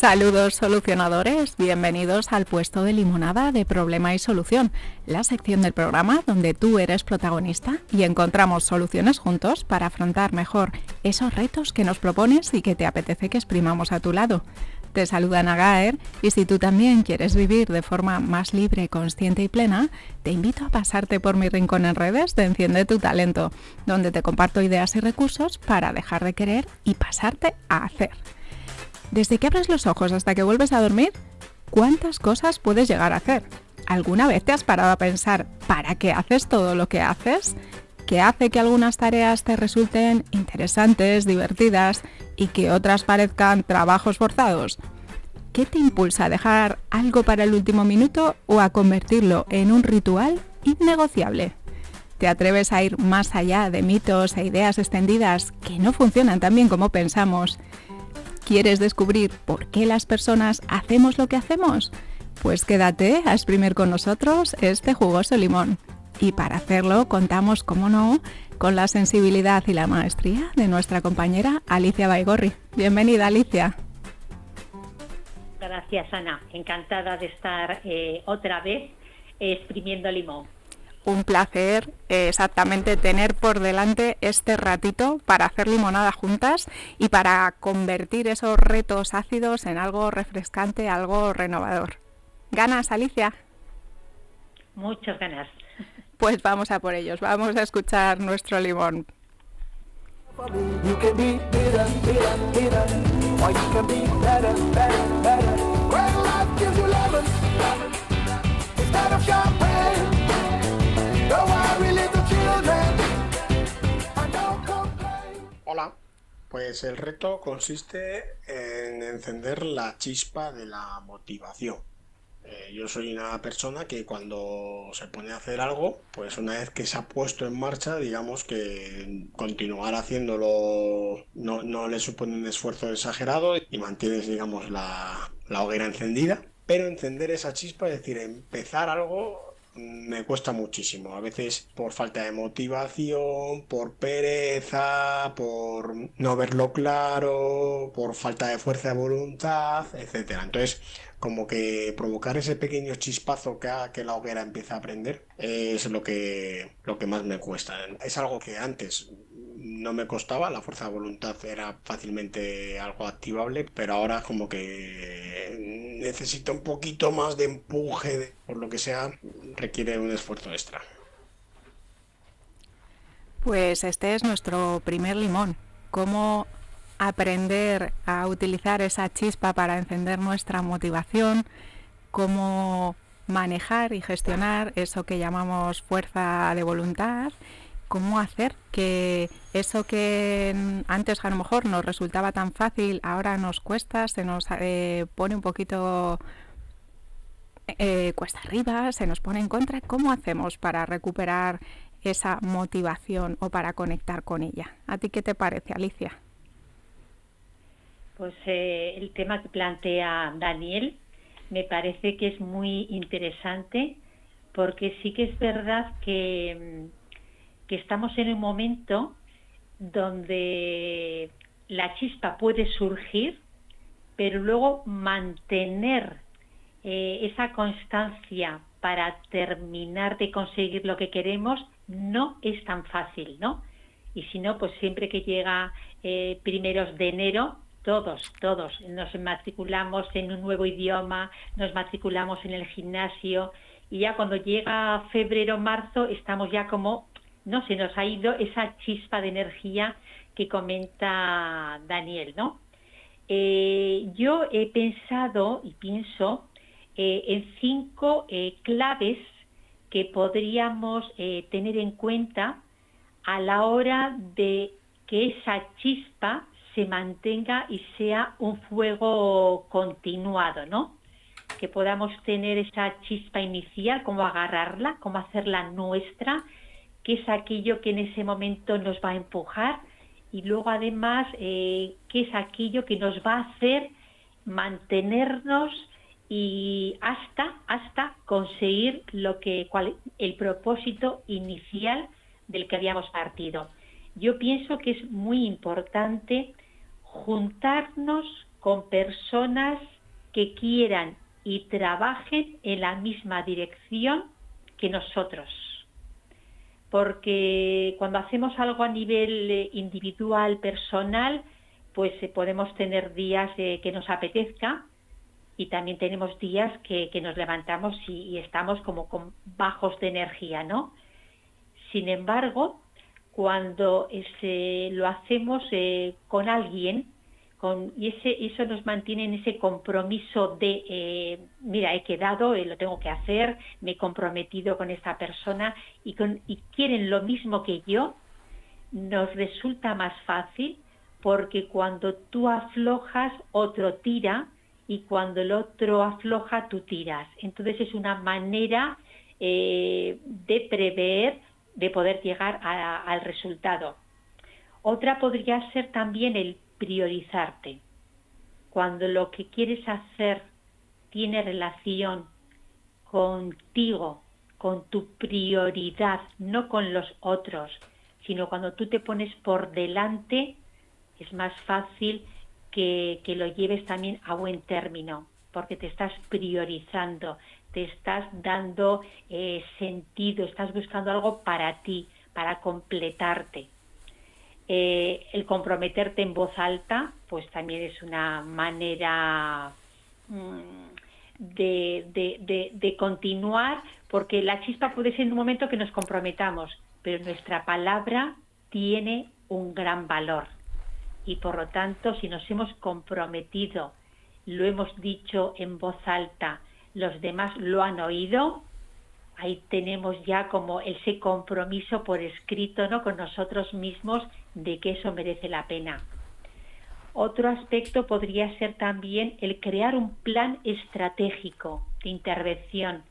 Saludos solucionadores, bienvenidos al puesto de limonada de problema y solución, la sección del programa donde tú eres protagonista y encontramos soluciones juntos para afrontar mejor esos retos que nos propones y que te apetece que exprimamos a tu lado. Te saluda Nagaer y si tú también quieres vivir de forma más libre, consciente y plena, te invito a pasarte por mi rincón en redes de Enciende tu Talento, donde te comparto ideas y recursos para dejar de querer y pasarte a hacer. Desde que abres los ojos hasta que vuelves a dormir, ¿cuántas cosas puedes llegar a hacer? ¿Alguna vez te has parado a pensar para qué haces todo lo que haces? ¿Qué hace que algunas tareas te resulten interesantes, divertidas y que otras parezcan trabajos forzados? ¿Qué te impulsa a dejar algo para el último minuto o a convertirlo en un ritual innegociable? ¿Te atreves a ir más allá de mitos e ideas extendidas que no funcionan tan bien como pensamos? ¿Quieres descubrir por qué las personas hacemos lo que hacemos? Pues quédate a exprimir con nosotros este jugoso limón. Y para hacerlo contamos, como no, con la sensibilidad y la maestría de nuestra compañera Alicia Baigorri. Bienvenida, Alicia. Gracias, Ana. Encantada de estar eh, otra vez exprimiendo limón un placer eh, exactamente tener por delante este ratito para hacer limonada juntas y para convertir esos retos ácidos en algo refrescante, algo renovador. ¿Ganas, Alicia? Muchas ganas. Pues vamos a por ellos, vamos a escuchar nuestro limón. Pues el reto consiste en encender la chispa de la motivación. Eh, yo soy una persona que cuando se pone a hacer algo, pues una vez que se ha puesto en marcha, digamos que continuar haciéndolo no, le supone un esfuerzo exagerado y mantienes, digamos, la, la hoguera encendida. Pero encender esa chispa, es decir, empezar algo, me cuesta muchísimo. A veces por falta de motivación, por pereza, por no verlo claro, por falta de fuerza de voluntad, etcétera. Entonces, como que provocar ese pequeño chispazo que haga que la hoguera empiece a prender es lo que, lo que más me cuesta. Es algo que antes no me costaba, la fuerza de voluntad era fácilmente algo activable, pero ahora como que necesito un poquito más de empuje, por lo que sea, requiere un esfuerzo extra. Pues este es nuestro primer limón. ¿Cómo aprender a utilizar esa chispa para encender nuestra motivación? ¿Cómo manejar y gestionar eso que llamamos fuerza de voluntad cómo hacer que eso que antes a lo mejor nos resultaba tan fácil, ahora nos cuesta, se nos eh, pone un poquito eh, cuesta arriba, se nos pone en contra. ¿Cómo hacemos para recuperar esa motivación o para conectar con ella? ¿A ti qué te parece, Alicia? Pues eh, el tema que plantea Daniel me parece que es muy interesante porque sí que es verdad que que estamos en un momento donde la chispa puede surgir, pero luego mantener eh, esa constancia para terminar de conseguir lo que queremos no es tan fácil, ¿no? Y si no, pues siempre que llega eh, primeros de enero, todos, todos nos matriculamos en un nuevo idioma, nos matriculamos en el gimnasio y ya cuando llega febrero, marzo, estamos ya como ¿no? Se nos ha ido esa chispa de energía que comenta Daniel, ¿no? Eh, yo he pensado y pienso eh, en cinco eh, claves que podríamos tener en cuenta a la hora de que esa chispa se mantenga y sea un fuego continuado, ¿no? Que podamos tener esa chispa inicial, cómo agarrarla, cómo hacerla nuestra qué es aquello que en ese momento nos va a empujar y luego además eh, qué es aquello que nos va a hacer mantenernos y hasta hasta conseguir lo que el propósito inicial del que habíamos partido. Yo pienso que es muy importante juntarnos con personas que quieran y trabajen en la misma dirección que nosotros. Porque cuando hacemos algo a nivel eh, individual, personal, pues eh, podemos tener días eh, que nos apetezca y también tenemos días que, nos levantamos y, estamos como con bajos de energía, ¿no? Sin embargo, cuando lo hacemos con alguien, y ese, eso nos mantiene en ese compromiso de, eh, mira, he quedado, eh, lo tengo que hacer, me he comprometido con esta persona y, con, y quieren lo mismo que yo, nos resulta más fácil porque cuando tú aflojas, otro tira y cuando el otro afloja, tú tiras. Entonces es una manera eh, de prever, de poder llegar al resultado. Otra podría ser también el priorizarte. Cuando lo que quieres hacer tiene relación contigo, con tu prioridad, no con los otros, sino cuando tú te pones por delante, es más fácil que, lo lleves también a buen término, porque te estás priorizando, te estás dando eh, sentido, estás buscando algo para ti, para completarte. Eh, el comprometerte en voz alta, pues también es una manera mm, de, continuar, porque la chispa puede ser en un momento que nos comprometamos, pero nuestra palabra tiene un gran valor. Y por lo tanto, si nos hemos comprometido, lo hemos dicho en voz alta, los demás lo han oído, ahí tenemos ya como ese compromiso por escrito ¿no? con nosotros mismos de que eso merece la pena. Otro aspecto podría ser también el crear un plan estratégico de intervención.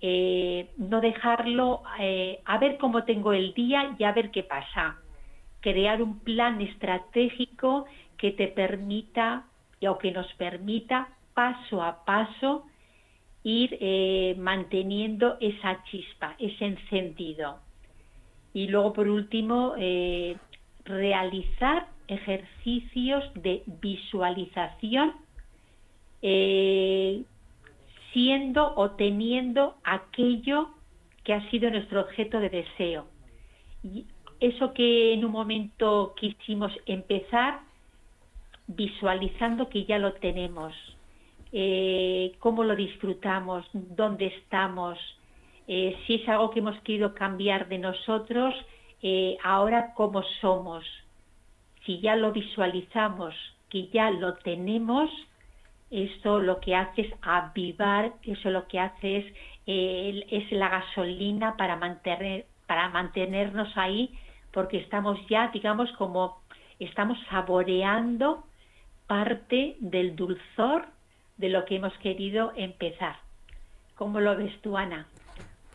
Eh, no dejarlo eh, a ver cómo tengo el día y a ver qué pasa. Crear un plan estratégico que te permita o que nos permita paso a paso ir eh, manteniendo esa chispa, ese encendido. Y luego, por último, eh, realizar ejercicios de visualización eh, siendo o teniendo aquello que ha sido nuestro objeto de deseo. Y eso que en un momento quisimos empezar, visualizando que ya lo tenemos, eh, cómo lo disfrutamos, dónde estamos, eh, si es algo que hemos querido cambiar de nosotros, eh, ahora cómo somos. Si ya lo visualizamos, que ya lo tenemos, eso lo que hace es avivar, eso lo que hace es, es la gasolina para, mantener, para mantenernos ahí, porque estamos ya, digamos, como estamos saboreando parte del dulzor de lo que hemos querido empezar. ¿Cómo lo ves tú, Ana?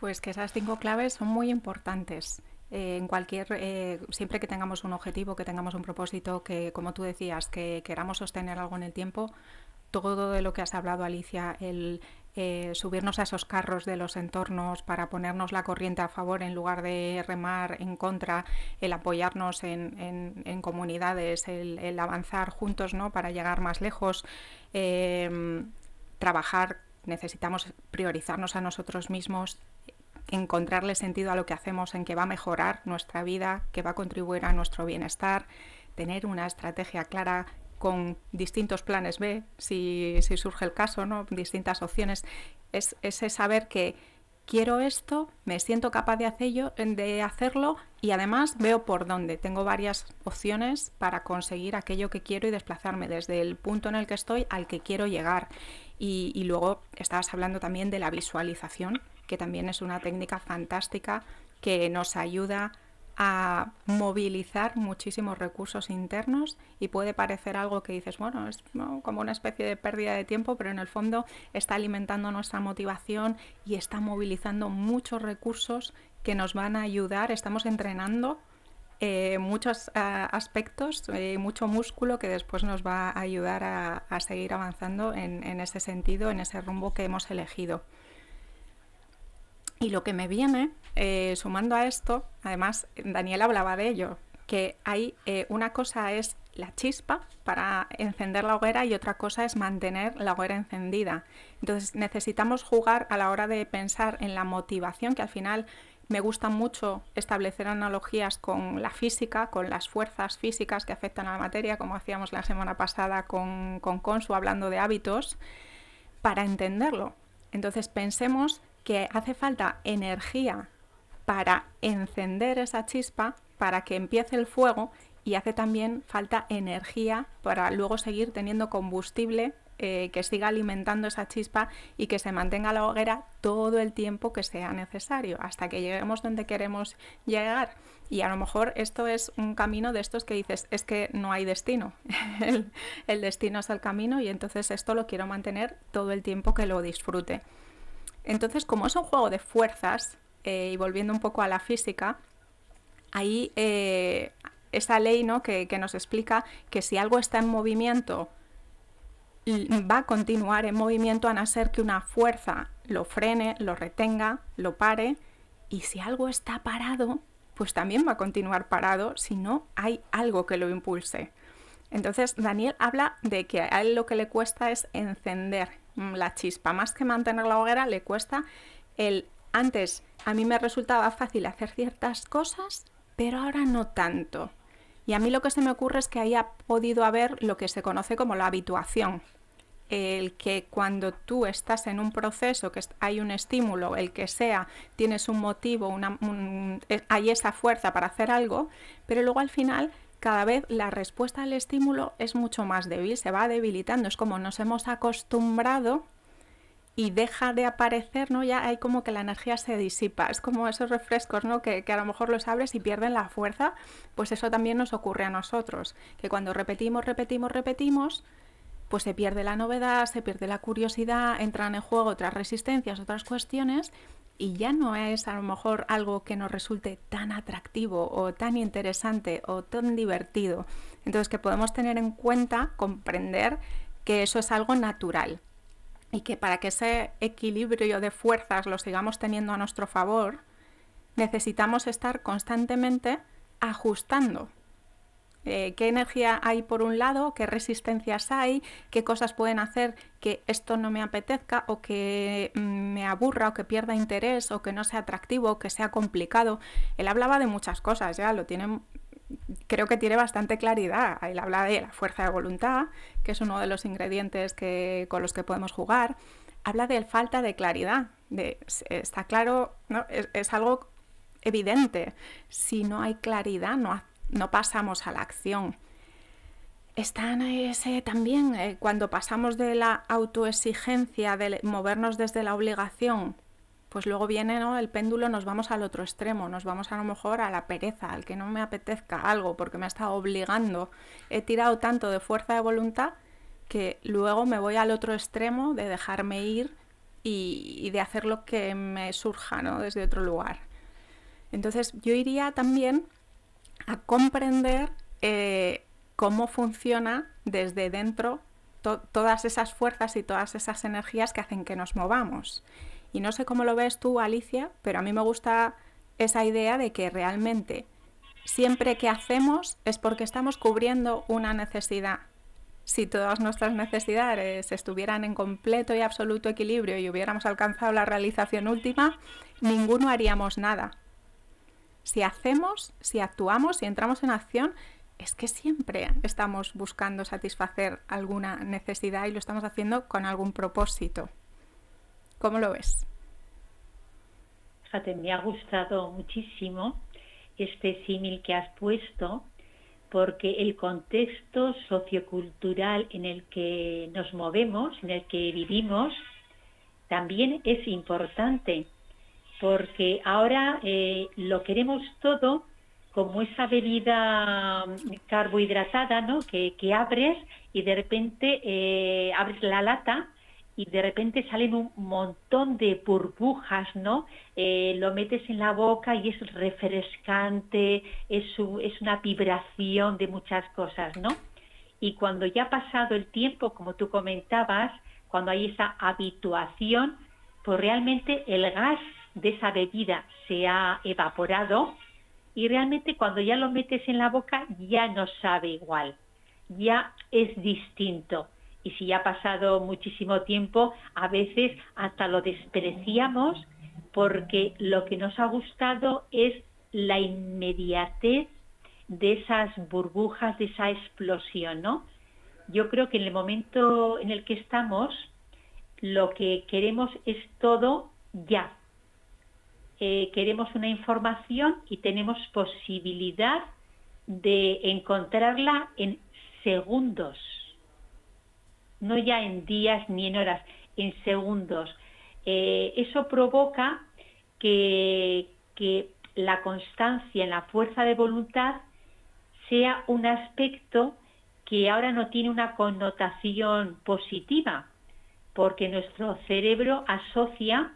Pues que esas cinco claves son muy importantes. Eh, en cualquier, eh, siempre que tengamos un objetivo, que tengamos un propósito, que como tú decías, que queramos sostener algo en el tiempo, todo de lo que has hablado, Alicia, el eh, subirnos a esos carros de los entornos para ponernos la corriente a favor en lugar de remar en contra, el apoyarnos en, comunidades, el, avanzar juntos ¿no? para llegar más lejos, em, trabajar, necesitamos priorizarnos a nosotros mismos, encontrarle sentido a lo que hacemos, en que va a mejorar nuestra vida, que va a contribuir a nuestro bienestar, tener una estrategia clara con distintos planes B, si, surge el caso, ¿no? distintas opciones, es ese saber que quiero esto, me siento capaz de, hacerlo, de hacerlo y además veo por dónde. Tengo varias opciones para conseguir aquello que quiero y desplazarme desde el punto en el que estoy al que quiero llegar. Y, y luego estabas hablando también de la visualización, que también es una técnica fantástica que nos ayuda a movilizar muchísimos recursos internos y puede parecer algo que dices, bueno, es como una especie de pérdida de tiempo, pero en el fondo está alimentando nuestra motivación y está movilizando muchos recursos que nos van a ayudar, estamos entrenando eh, muchos eh, aspectos, eh, mucho músculo que después nos va a ayudar a, seguir avanzando en ese sentido, en ese rumbo que hemos elegido. Y lo que me viene, sumando a esto, además Daniel hablaba de ello, que hay una cosa es la chispa para encender la hoguera y otra cosa es mantener la hoguera encendida. Entonces necesitamos jugar a la hora de pensar en la motivación, que al final me gusta mucho establecer analogías con la física, con las fuerzas físicas que afectan a la materia, como hacíamos la semana pasada con, con Consu hablando de hábitos, para entenderlo. Entonces pensemos que hace falta energía para encender esa chispa, para que empiece el fuego y hace también falta energía para luego seguir teniendo combustible eh, que siga alimentando esa chispa y que se mantenga la hoguera todo el tiempo que sea necesario, hasta que lleguemos donde queremos llegar. Y a lo mejor esto es un camino de estos que dices, es que no hay destino, el, destino es el camino y entonces esto lo quiero mantener todo el tiempo que lo disfrute. Entonces, como es un juego de fuerzas, eh, y volviendo un poco a la física, ahí eh, esa ley ¿no? que, nos explica que si algo está en movimiento, va a continuar en movimiento a no ser que una fuerza lo frene, lo retenga, lo pare, y si algo está parado, pues también va a continuar parado si no hay algo que lo impulse. Entonces Daniel habla de que a él lo que le cuesta es encender la chispa, más que mantener la hoguera, le cuesta el antes a mí me resultaba fácil hacer ciertas cosas, pero ahora no tanto. Y a mí lo que se me ocurre es que haya podido haber lo que se conoce como la habituación. El que cuando tú estás en un proceso, que hay un estímulo, el que sea, tienes un motivo, una, eh, hay esa fuerza para hacer algo, pero luego al final cada vez la respuesta al estímulo es mucho más débil, se va debilitando. Es como nos hemos acostumbrado y deja de aparecer, ¿no? Ya hay como que la energía se disipa. Es como esos refrescos, ¿no? Que, que, a lo mejor los abres y pierden la fuerza. Pues eso también nos ocurre a nosotros. Que cuando repetimos, repetimos, repetimos, pues se pierde la novedad, se pierde la curiosidad, entran en juego otras resistencias, otras cuestiones. Y ya no es a lo mejor algo que nos resulte tan atractivo o tan interesante o tan divertido. Entonces que podemos tener en cuenta, comprender que eso es algo natural, y que para que ese equilibrio de fuerzas lo sigamos teniendo a nuestro favor, necesitamos estar constantemente ajustando. Eh, qué energía hay por un lado, qué resistencias hay, qué cosas pueden hacer que esto no me apetezca o que mm, me aburra o que pierda interés o que no sea atractivo o que sea complicado. Él hablaba de muchas cosas, ya lo tiene creo que tiene bastante claridad. Él habla de la fuerza de voluntad, que es uno de los ingredientes que, con los que podemos jugar. Habla de falta de claridad. Está claro, ¿no? es, algo evidente. Si no hay claridad, no, no pasamos a la acción. Está en ese también, eh, cuando pasamos de la autoexigencia, de movernos desde la obligación pues luego viene ¿no? el péndulo, nos vamos al otro extremo, nos vamos a lo mejor a la pereza, al que no me apetezca algo porque me ha estado obligando. He tirado tanto de fuerza de voluntad que luego me voy al otro extremo de dejarme ir y, de hacer lo que me surja ¿no? desde otro lugar. Entonces yo iría también a comprender eh, cómo funciona desde dentro todas esas fuerzas y todas esas energías que hacen que nos movamos. Y no sé cómo lo ves tú, Alicia, pero a mí me gusta esa idea de que realmente siempre que hacemos es porque estamos cubriendo una necesidad. Si todas nuestras necesidades estuvieran en completo y absoluto equilibrio y hubiéramos alcanzado la realización última, ninguno haríamos nada. Si hacemos, si actuamos, si entramos en acción, es que siempre estamos buscando satisfacer alguna necesidad y lo estamos haciendo con algún propósito. ¿Cómo lo ves? Fíjate, me ha gustado muchísimo este símil que has puesto, porque el contexto sociocultural en el que nos movemos, en el que vivimos, también es importante, porque ahora eh, lo queremos todo como esa bebida carbohidratada, ¿no? Que, abres y de repente eh, abres la lata y de repente salen un montón de burbujas, ¿no? Eh, lo metes en la boca y es refrescante, es, es una vibración de muchas cosas, ¿no? Y cuando ya ha pasado el tiempo, como tú comentabas, cuando hay esa habituación, pues realmente el gas de esa bebida se ha evaporado y realmente cuando ya lo metes en la boca ya no sabe igual. ya es distinto. Y si ya ha pasado muchísimo tiempo, a veces hasta lo despreciamos porque lo que nos ha gustado es la inmediatez de esas burbujas, de esa explosión, ¿no? Yo creo que en el momento en el que estamos, lo que queremos es todo ya. Eh, queremos una información y tenemos posibilidad de encontrarla en segundos, no ya en días ni en horas, en segundos. Eh, eso provoca que, que la constancia en la fuerza de voluntad sea un aspecto que ahora no tiene una connotación positiva, porque nuestro cerebro asocia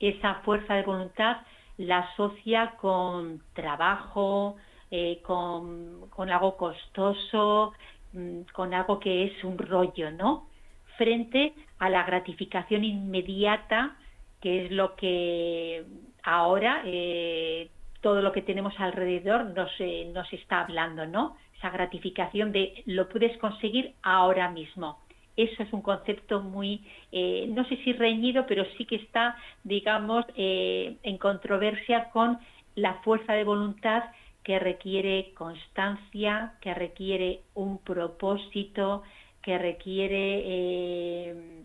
esa fuerza de voluntad, la asocia con trabajo, eh, con, con, algo costoso, mm, con algo que es un rollo, ¿no? Frente a la gratificación inmediata, que es lo que ahora eh, todo lo que tenemos alrededor nos, eh, nos está hablando, ¿no? Esa gratificación de lo puedes conseguir ahora mismo. Eso es un concepto muy, no sé si reñido, pero sí que está, digamos, en controversia con la fuerza de voluntad que requiere constancia, que requiere un propósito, que requiere, eh,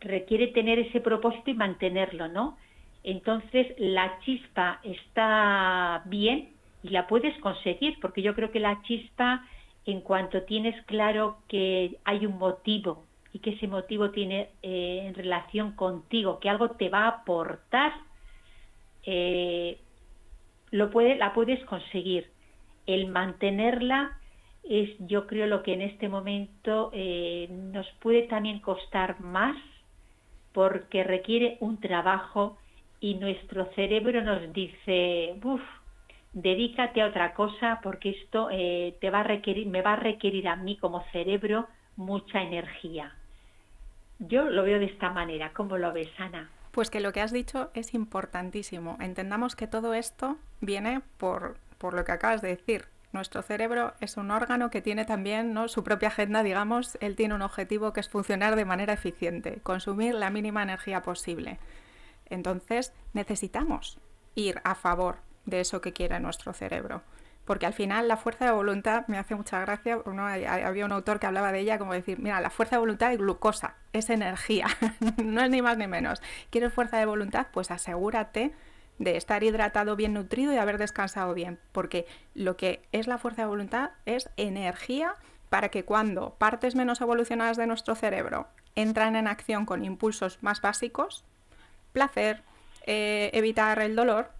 requiere tener ese propósito y mantenerlo, ¿no? Entonces la chispa está bien y la puedes conseguir, porque yo creo que la chispa, en cuanto tienes claro que hay un motivo y que ese motivo tiene eh, en relación contigo, que algo te va a aportar, eh, lo la puedes conseguir. El mantenerla es, yo creo, lo que en este momento eh, nos puede también costar más porque requiere un trabajo y nuestro cerebro nos dice, uff, dedícate a otra cosa porque esto eh, te va a requerir, me va a requerir a mí como cerebro mucha energía. Yo lo veo de esta manera. ¿Cómo lo ves, Ana? Pues que lo que has dicho es importantísimo. Entendamos que todo esto viene por, por lo que acabas de decir. Nuestro cerebro es un órgano que tiene también ¿no? su propia agenda, digamos, él tiene un objetivo que es funcionar de manera eficiente, consumir la mínima energía posible. Entonces necesitamos ir a favor de eso que quiere nuestro cerebro porque al final la fuerza de voluntad me hace mucha gracia, había un autor que hablaba de ella como decir, mira, la fuerza de voluntad es glucosa, es energía, no es ni más ni menos. ¿Quieres fuerza de voluntad? Pues asegúrate de estar hidratado, bien nutrido y haber descansado bien, porque lo que es la fuerza de voluntad es energía para que cuando partes menos evolucionadas de nuestro cerebro entran en acción con impulsos más básicos, placer, eh, evitar el dolor,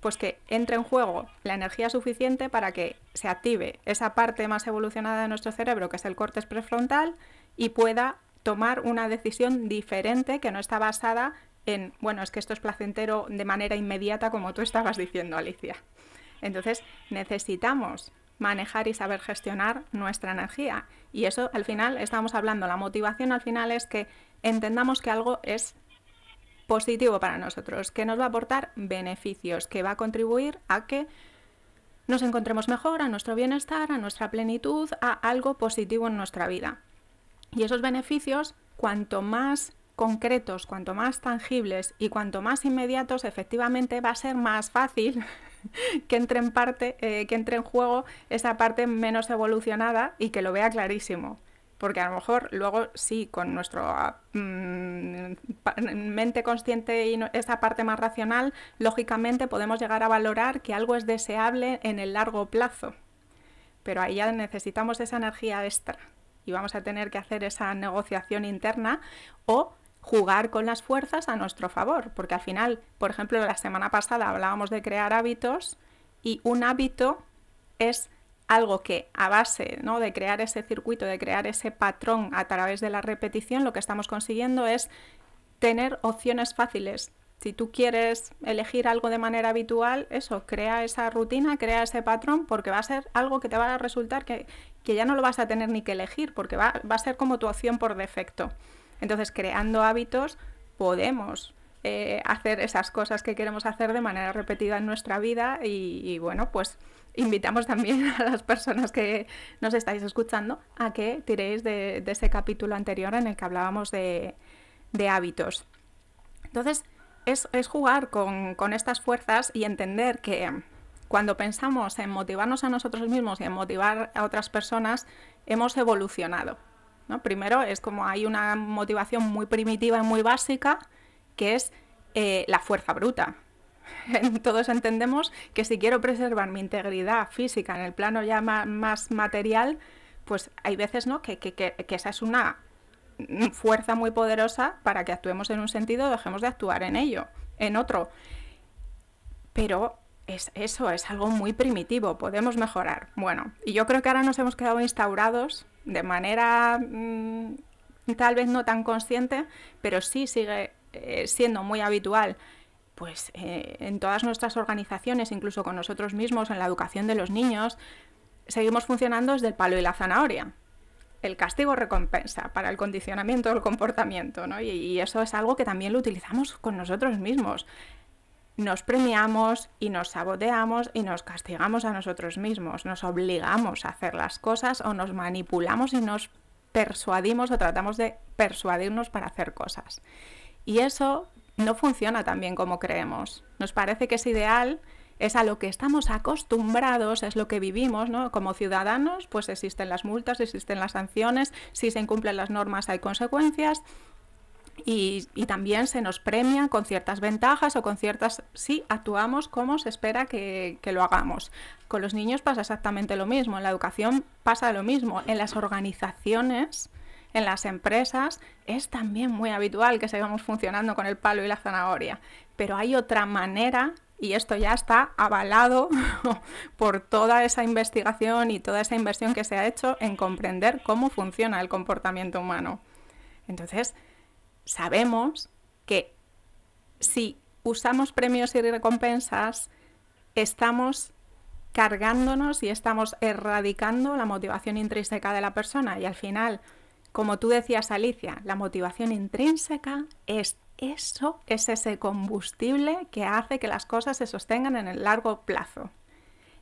pues que entre en juego la energía suficiente para que se active esa parte más evolucionada de nuestro cerebro, que es el córtex prefrontal, y pueda tomar una decisión diferente que no está basada en, bueno, es que esto es placentero de manera inmediata, como tú estabas diciendo, Alicia. Entonces, necesitamos manejar y saber gestionar nuestra energía. Y eso, al final, estamos hablando, la motivación al final es que entendamos que algo es positivo para nosotros, que nos va a aportar beneficios, que va a contribuir a que nos encontremos mejor, a nuestro bienestar, a nuestra plenitud, a algo positivo en nuestra vida. Y esos beneficios, cuanto más concretos, cuanto más tangibles y cuanto más inmediatos, efectivamente va a ser más fácil que entre en parte, eh, que entre en juego esa parte menos evolucionada y que lo vea clarísimo porque a lo mejor luego sí, con nuestra mm, mente consciente y esa parte más racional, lógicamente podemos llegar a valorar que algo es deseable en el largo plazo. Pero ahí ya necesitamos esa energía extra y vamos a tener que hacer esa negociación interna o jugar con las fuerzas a nuestro favor, porque al final, por ejemplo, la semana pasada hablábamos de crear hábitos y un hábito es algo que a base ¿no? de crear ese circuito, de crear ese patrón a través de la repetición, lo que estamos consiguiendo es tener opciones fáciles. Si tú quieres elegir algo de manera habitual, eso, crea esa rutina, crea ese patrón, porque va a ser algo que te va a resultar que, que ya no lo vas a tener ni que elegir, porque va, va a ser como tu opción por defecto. Entonces, creando hábitos, podemos eh, hacer esas cosas que queremos hacer de manera repetida en nuestra vida y, bueno, pues invitamos también a las personas que nos estáis escuchando a que tiréis de, ese capítulo anterior en el que hablábamos de, hábitos. Entonces, es, jugar con, estas fuerzas y entender que cuando pensamos en motivarnos a nosotros mismos y en motivar a otras personas, hemos evolucionado. Primero es como hay una motivación muy primitiva y muy básica que es eh, la fuerza bruta. Todos entendemos que si quiero preservar mi integridad física en el plano ya más, material, pues hay veces ¿no? que, esa es una fuerza muy poderosa para que actuemos en un sentido y dejemos de actuar en ello, en otro. Pero es, eso es algo muy primitivo, podemos mejorar. Bueno, y yo creo que ahora nos hemos quedado instaurados de manera mm, tal vez no tan consciente, pero sí sigue eh, siendo muy habitual pues eh, en todas nuestras organizaciones, incluso con nosotros mismos, en la educación de los niños, seguimos funcionando desde el palo y la zanahoria. El castigo recompensa para el condicionamiento del comportamiento, ¿no? y, y eso es algo que también lo utilizamos con nosotros mismos. Nos premiamos y nos saboteamos y nos castigamos a nosotros mismos, nos obligamos a hacer las cosas o nos manipulamos y nos persuadimos o tratamos de persuadirnos para hacer cosas. Y eso no funciona tan bien como creemos. Nos parece que es ideal, es a lo que estamos acostumbrados, es lo que vivimos, ¿no? Como ciudadanos, pues existen las multas, existen las sanciones, si se incumplen las normas hay consecuencias. Y, también se nos premia con ciertas ventajas o con ciertas... Sí, actuamos como se espera que lo hagamos. Con los niños pasa exactamente lo mismo, en la educación pasa lo mismo, en las organizaciones en las empresas es también muy habitual que sigamos funcionando con el palo y la zanahoria, pero hay otra manera y esto ya está avalado por toda esa investigación y toda esa inversión que se ha hecho en comprender cómo funciona el comportamiento humano. Entonces, sabemos que si usamos premios y recompensas, estamos cargándonos y estamos erradicando la motivación intrínseca de la persona y al final como tú decías, Alicia, la motivación intrínseca es eso, es ese combustible que hace que las cosas se sostengan en el largo plazo.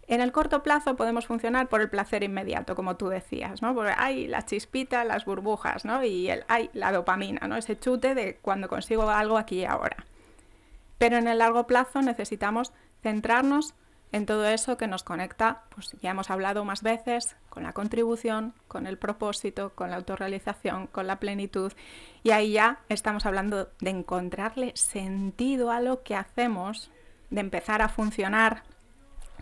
En el corto plazo podemos funcionar por el placer inmediato, como tú decías, ¿no? Porque hay la chispita, las burbujas, ¿no? Y el, hay la dopamina, ¿no? Ese chute de cuando consigo algo aquí y ahora. Pero en el largo plazo necesitamos centrarnos en todo eso que nos conecta, pues ya hemos hablado más veces, con la contribución, con el propósito, con la autorrealización, con la plenitud. Y ahí ya estamos hablando de encontrarle sentido a lo que hacemos, de empezar a funcionar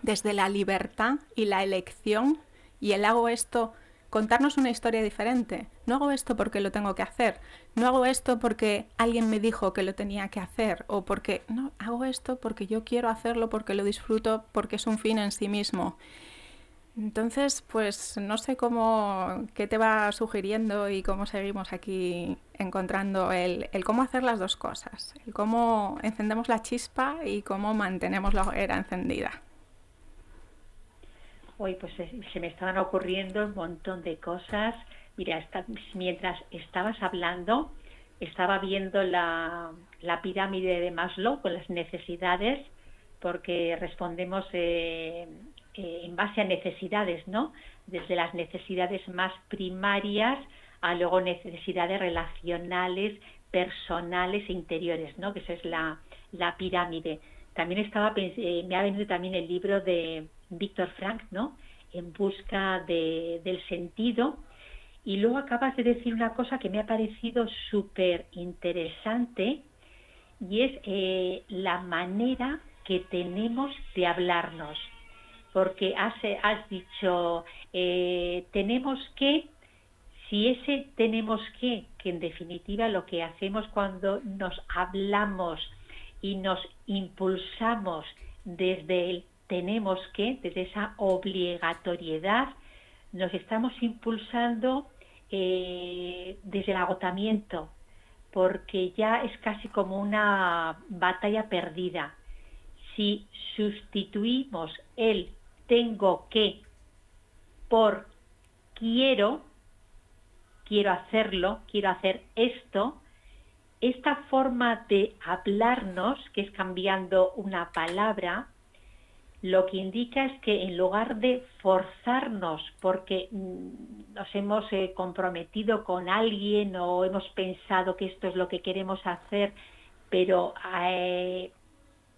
desde la libertad y la elección. Y el hago esto contarnos una historia diferente. No hago esto porque lo tengo que hacer, no hago esto porque alguien me dijo que lo tenía que hacer o porque no, hago esto porque yo quiero hacerlo, porque lo disfruto, porque es un fin en sí mismo. Entonces, pues no sé cómo, qué te va sugiriendo y cómo seguimos aquí encontrando el, el, cómo hacer las dos cosas, el cómo encendemos la chispa y cómo mantenemos la hoguera encendida. Hoy pues se me estaban ocurriendo un montón de cosas. Mira, mientras estabas hablando, estaba viendo la, pirámide de Maslow con las necesidades, porque respondemos eh, eh, en base a necesidades, ¿no? Desde las necesidades más primarias a luego necesidades relacionales, personales e interiores, ¿no? Que esa es la, pirámide. También estaba, eh, me ha venido también el libro de Víctor Frank, ¿no? En busca de, del sentido. Y luego acabas de decir una cosa que me ha parecido súper interesante y es eh, la manera que tenemos de hablarnos. Porque has, has dicho, eh, tenemos que, si ese tenemos que, que en definitiva lo que hacemos cuando nos hablamos y nos impulsamos desde el tenemos que, desde esa obligatoriedad, nos estamos impulsando eh, desde el agotamiento, porque ya es casi como una batalla perdida. Si sustituimos el tengo que por quiero, quiero hacerlo, quiero hacer esto, esta forma de hablarnos, que es cambiando una palabra, lo que indica es que en lugar de forzarnos porque mm, nos hemos eh, comprometido con alguien o hemos pensado que esto es lo que queremos hacer, pero eh,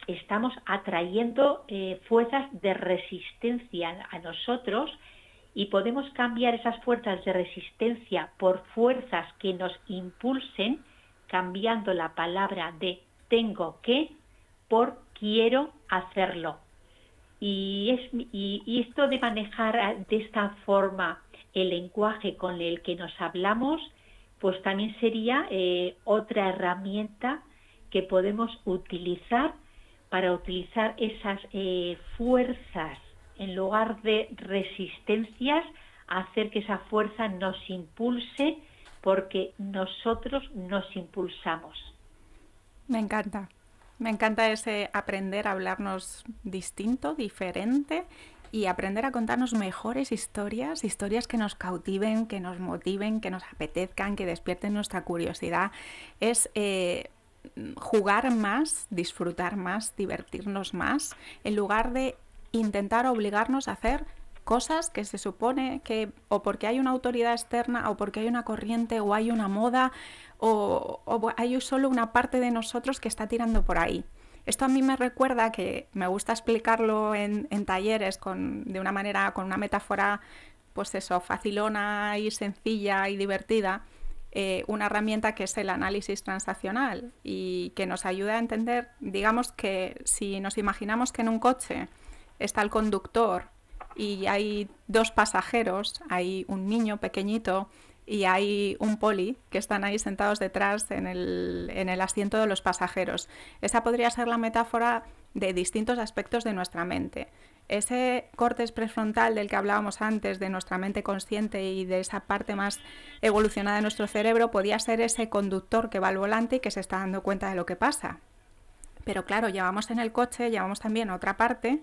estamos atrayendo eh, fuerzas de resistencia a nosotros y podemos cambiar esas fuerzas de resistencia por fuerzas que nos impulsen, cambiando la palabra de tengo que por quiero hacerlo y, es, y, esto de manejar de esta forma el lenguaje con el que nos hablamos, pues también sería eh, otra herramienta que podemos utilizar para utilizar esas eh, fuerzas en lugar de resistencias, hacer que esa fuerza nos impulse porque nosotros nos impulsamos. Me encanta. Me encanta ese aprender a hablarnos distinto, diferente y aprender a contarnos mejores historias, historias que nos cautiven, que nos motiven, que nos apetezcan, que despierten nuestra curiosidad. Es eh, jugar más, disfrutar más, divertirnos más, en lugar de intentar obligarnos a hacer cosas que se supone que o porque hay una autoridad externa o porque hay una corriente o hay una moda o, hay solo una parte de nosotros que está tirando por ahí. Esto a mí me recuerda que me gusta explicarlo en, talleres con, de una manera, con una metáfora, pues eso, facilona y sencilla y divertida, eh, una herramienta que es el análisis transaccional y que nos ayuda a entender, digamos que si nos imaginamos que en un coche está el conductor y hay dos pasajeros, hay un niño pequeñito y hay un poli que están ahí sentados detrás en el, en el asiento de los pasajeros. Esa podría ser la metáfora de distintos aspectos de nuestra mente. Ese cortes prefrontal del que hablábamos antes, de nuestra mente consciente y de esa parte más evolucionada de nuestro cerebro, podría ser ese conductor que va al volante y que se está dando cuenta de lo que pasa. Pero claro, llevamos en el coche, llevamos también otra parte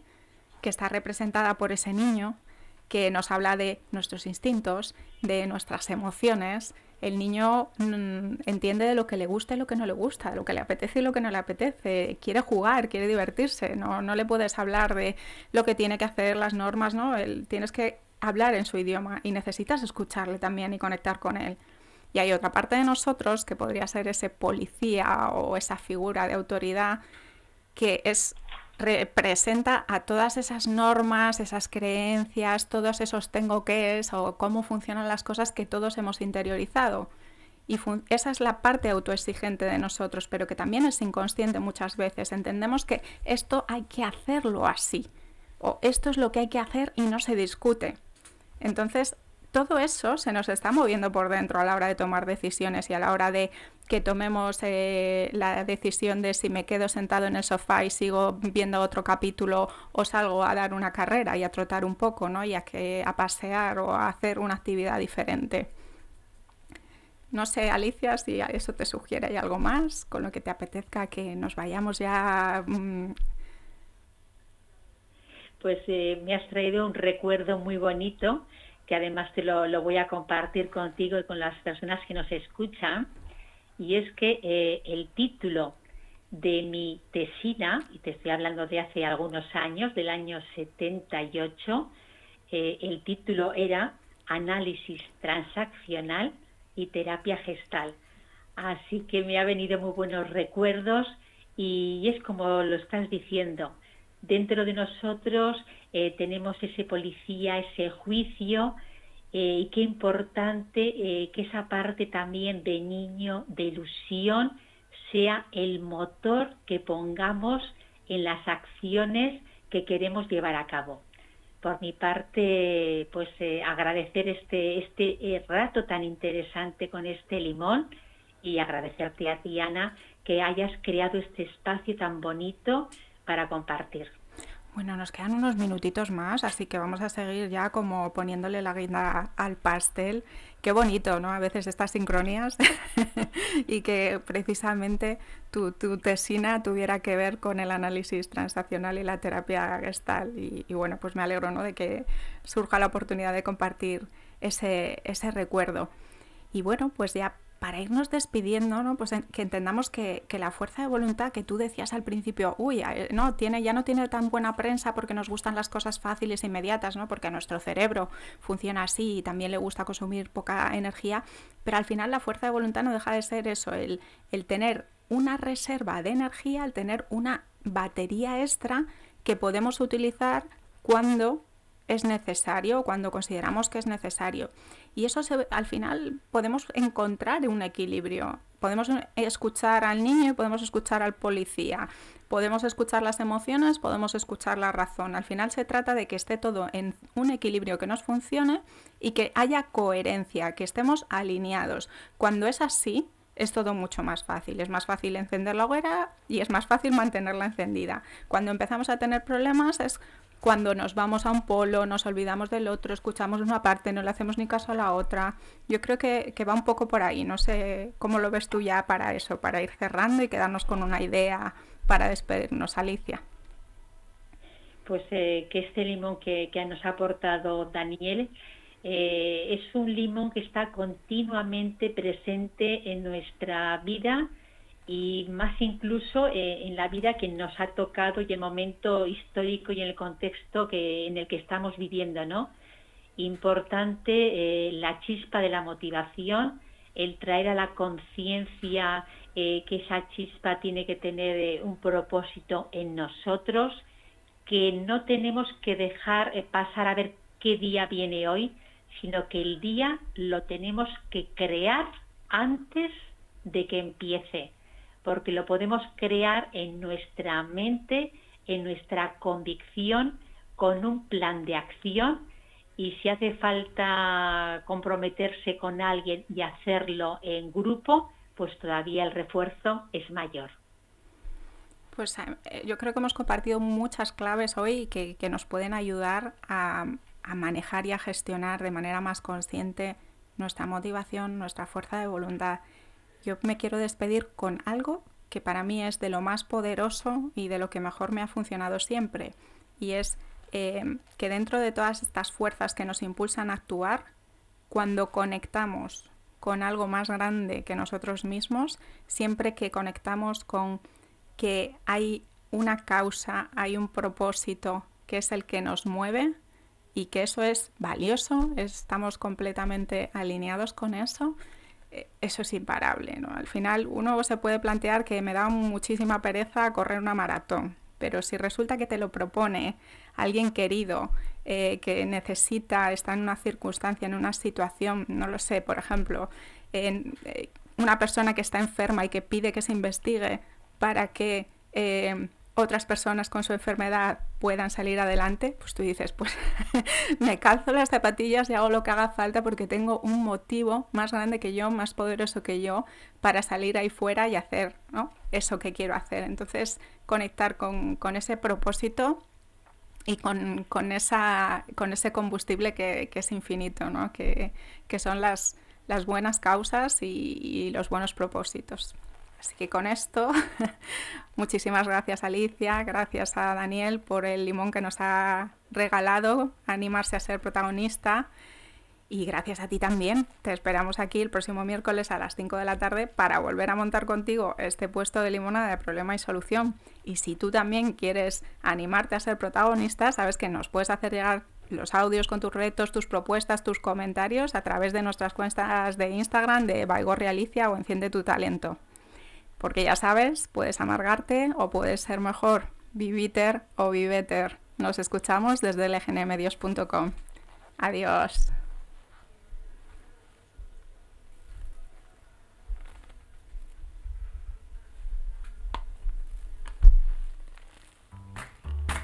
que está representada por ese niño que nos habla de nuestros instintos, de nuestras emociones. El niño mm, entiende de lo que le gusta y lo que no le gusta, de lo que le apetece y lo que no le apetece. Quiere jugar, quiere divertirse. No, no le puedes hablar de lo que tiene que hacer, las normas, ¿no? tienes que hablar en su idioma y necesitas escucharle también y conectar con él. Y hay otra parte de nosotros que podría ser ese policía o esa figura de autoridad que es representa a todas esas normas, esas creencias, todos esos tengo que es o cómo funcionan las cosas que todos hemos interiorizado. Y esa es la parte autoexigente de nosotros, pero que también es inconsciente muchas veces. Entendemos que esto hay que hacerlo así, o esto es lo que hay que hacer y no se discute. Entonces, todo eso se nos está moviendo por dentro a la hora de tomar decisiones y a la hora de que tomemos eh, la decisión de si me quedo sentado en el sofá y sigo viendo otro capítulo o salgo a dar una carrera y a trotar un poco, ¿no? Y a, que, a pasear o a hacer una actividad diferente. No sé, Alicia, si eso te sugiere hay algo más con lo que te apetezca que nos vayamos ya. Mm. Pues eh, me has traído un recuerdo muy bonito que además te lo, voy a compartir contigo y con las personas que nos escuchan, y es que eh, el título de mi tesina, y te estoy hablando de hace algunos años, del año 78, eh, el título era Análisis transaccional y terapia gestal. Así que me ha venido muy buenos recuerdos y es como lo estás diciendo, dentro de nosotros eh, tenemos ese policía, ese juicio, eh, y qué importante eh, que esa parte también de niño, de ilusión, sea el motor que pongamos en las acciones que queremos llevar a cabo. Por mi parte, pues agradecer este, este rato tan interesante con este limón y agradecerte a ti, Ana, que hayas creado este espacio tan bonito para compartir. Bueno, nos quedan unos minutitos más, así que vamos a seguir ya como poniéndole la guinda al pastel. Qué bonito, ¿no? A veces estas sincronías y que precisamente tu, tesina tuviera que ver con el análisis transaccional y la terapia gestal. Y, y, bueno, pues me alegro, ¿no? De que surja la oportunidad de compartir ese, ese recuerdo. Y bueno, pues ya para irnos despidiendo, ¿no? Pues que entendamos que, la fuerza de voluntad que tú decías al principio, uy, no, tiene, ya no tiene tan buena prensa porque nos gustan las cosas fáciles e inmediatas, ¿no? Porque nuestro cerebro funciona así y también le gusta consumir poca energía, pero al final la fuerza de voluntad no deja de ser eso, el, el tener una reserva de energía, el tener una batería extra que podemos utilizar cuando es necesario, cuando consideramos que es necesario. Y eso al final podemos encontrar un equilibrio. Podemos escuchar al niño y podemos escuchar al policía. Podemos escuchar las emociones, podemos escuchar la razón. Al final se trata de que esté todo en un equilibrio que nos funcione y que haya coherencia, que estemos alineados. Cuando es así, es todo mucho más fácil. Es más fácil encender la hoguera y es más fácil mantenerla encendida. Cuando empezamos a tener problemas es cuando nos vamos a un polo, nos olvidamos del otro, escuchamos una parte, no le hacemos ni caso a la otra. Yo creo que, va un poco por ahí. No sé cómo lo ves tú ya para eso, para ir cerrando y quedarnos con una idea para despedirnos, Alicia. Pues eh, que este limón que, nos ha aportado Daniel eh, es un limón que está continuamente presente en nuestra vida y más incluso eh, en la vida que nos ha tocado y el momento histórico y en el contexto que, en el que estamos viviendo, ¿no? Importante eh, la chispa de la motivación, el traer a la conciencia que esa chispa tiene que tener un propósito en nosotros, que no tenemos que dejar pasar a ver qué día viene hoy, sino que el día lo tenemos que crear antes de que empiece, porque lo podemos crear en nuestra mente, en nuestra convicción, con un plan de acción y si hace falta comprometerse con alguien y hacerlo en grupo, pues todavía el refuerzo es mayor. Pues eh, yo creo que hemos compartido muchas claves hoy que, nos pueden ayudar a manejar y a gestionar de manera más consciente nuestra motivación, nuestra fuerza de voluntad. Yo me quiero despedir con algo que para mí es de lo más poderoso y de lo que mejor me ha funcionado siempre. Y es eh, que dentro de todas estas fuerzas que nos impulsan a actuar, cuando conectamos con algo más grande que nosotros mismos, siempre que conectamos con que hay una causa, hay un propósito que es el que nos mueve, y que eso es valioso, estamos completamente alineados con eso, eso es imparable. ¿no? Al final uno se puede plantear que me da muchísima pereza correr una maratón, pero si resulta que te lo propone alguien querido, eh, que necesita, está en una circunstancia, en una situación, no lo sé, por ejemplo, en, eh, una persona que está enferma y que pide que se investigue para que otras personas con su enfermedad puedan salir adelante, pues tú dices, pues me calzo las zapatillas y hago lo que haga falta porque tengo un motivo más grande que yo, más poderoso que yo, para salir ahí fuera y hacer ¿no? eso que quiero hacer. Entonces, conectar con, ese propósito y con, esa, con ese combustible que, es infinito, ¿no? que, son las, las buenas causas y los buenos propósitos. Así que con esto, muchísimas gracias Alicia, gracias a Daniel por el limón que nos ha regalado, animarse a ser protagonista. Y gracias a ti también. Te esperamos aquí el próximo miércoles a las 5 de la tarde para volver a montar contigo este puesto de limona de problema y solución. Y si tú también quieres animarte a ser protagonista, sabes que nos puedes hacer llegar los audios con tus retos, tus propuestas, tus comentarios a través de nuestras cuentas de Instagram de Baigorri Alicia o Enciende tu Talento. Porque ya sabes, puedes amargarte o puedes ser mejor, viviter o viveter. Nos escuchamos desde lgnmedios.com. Adiós.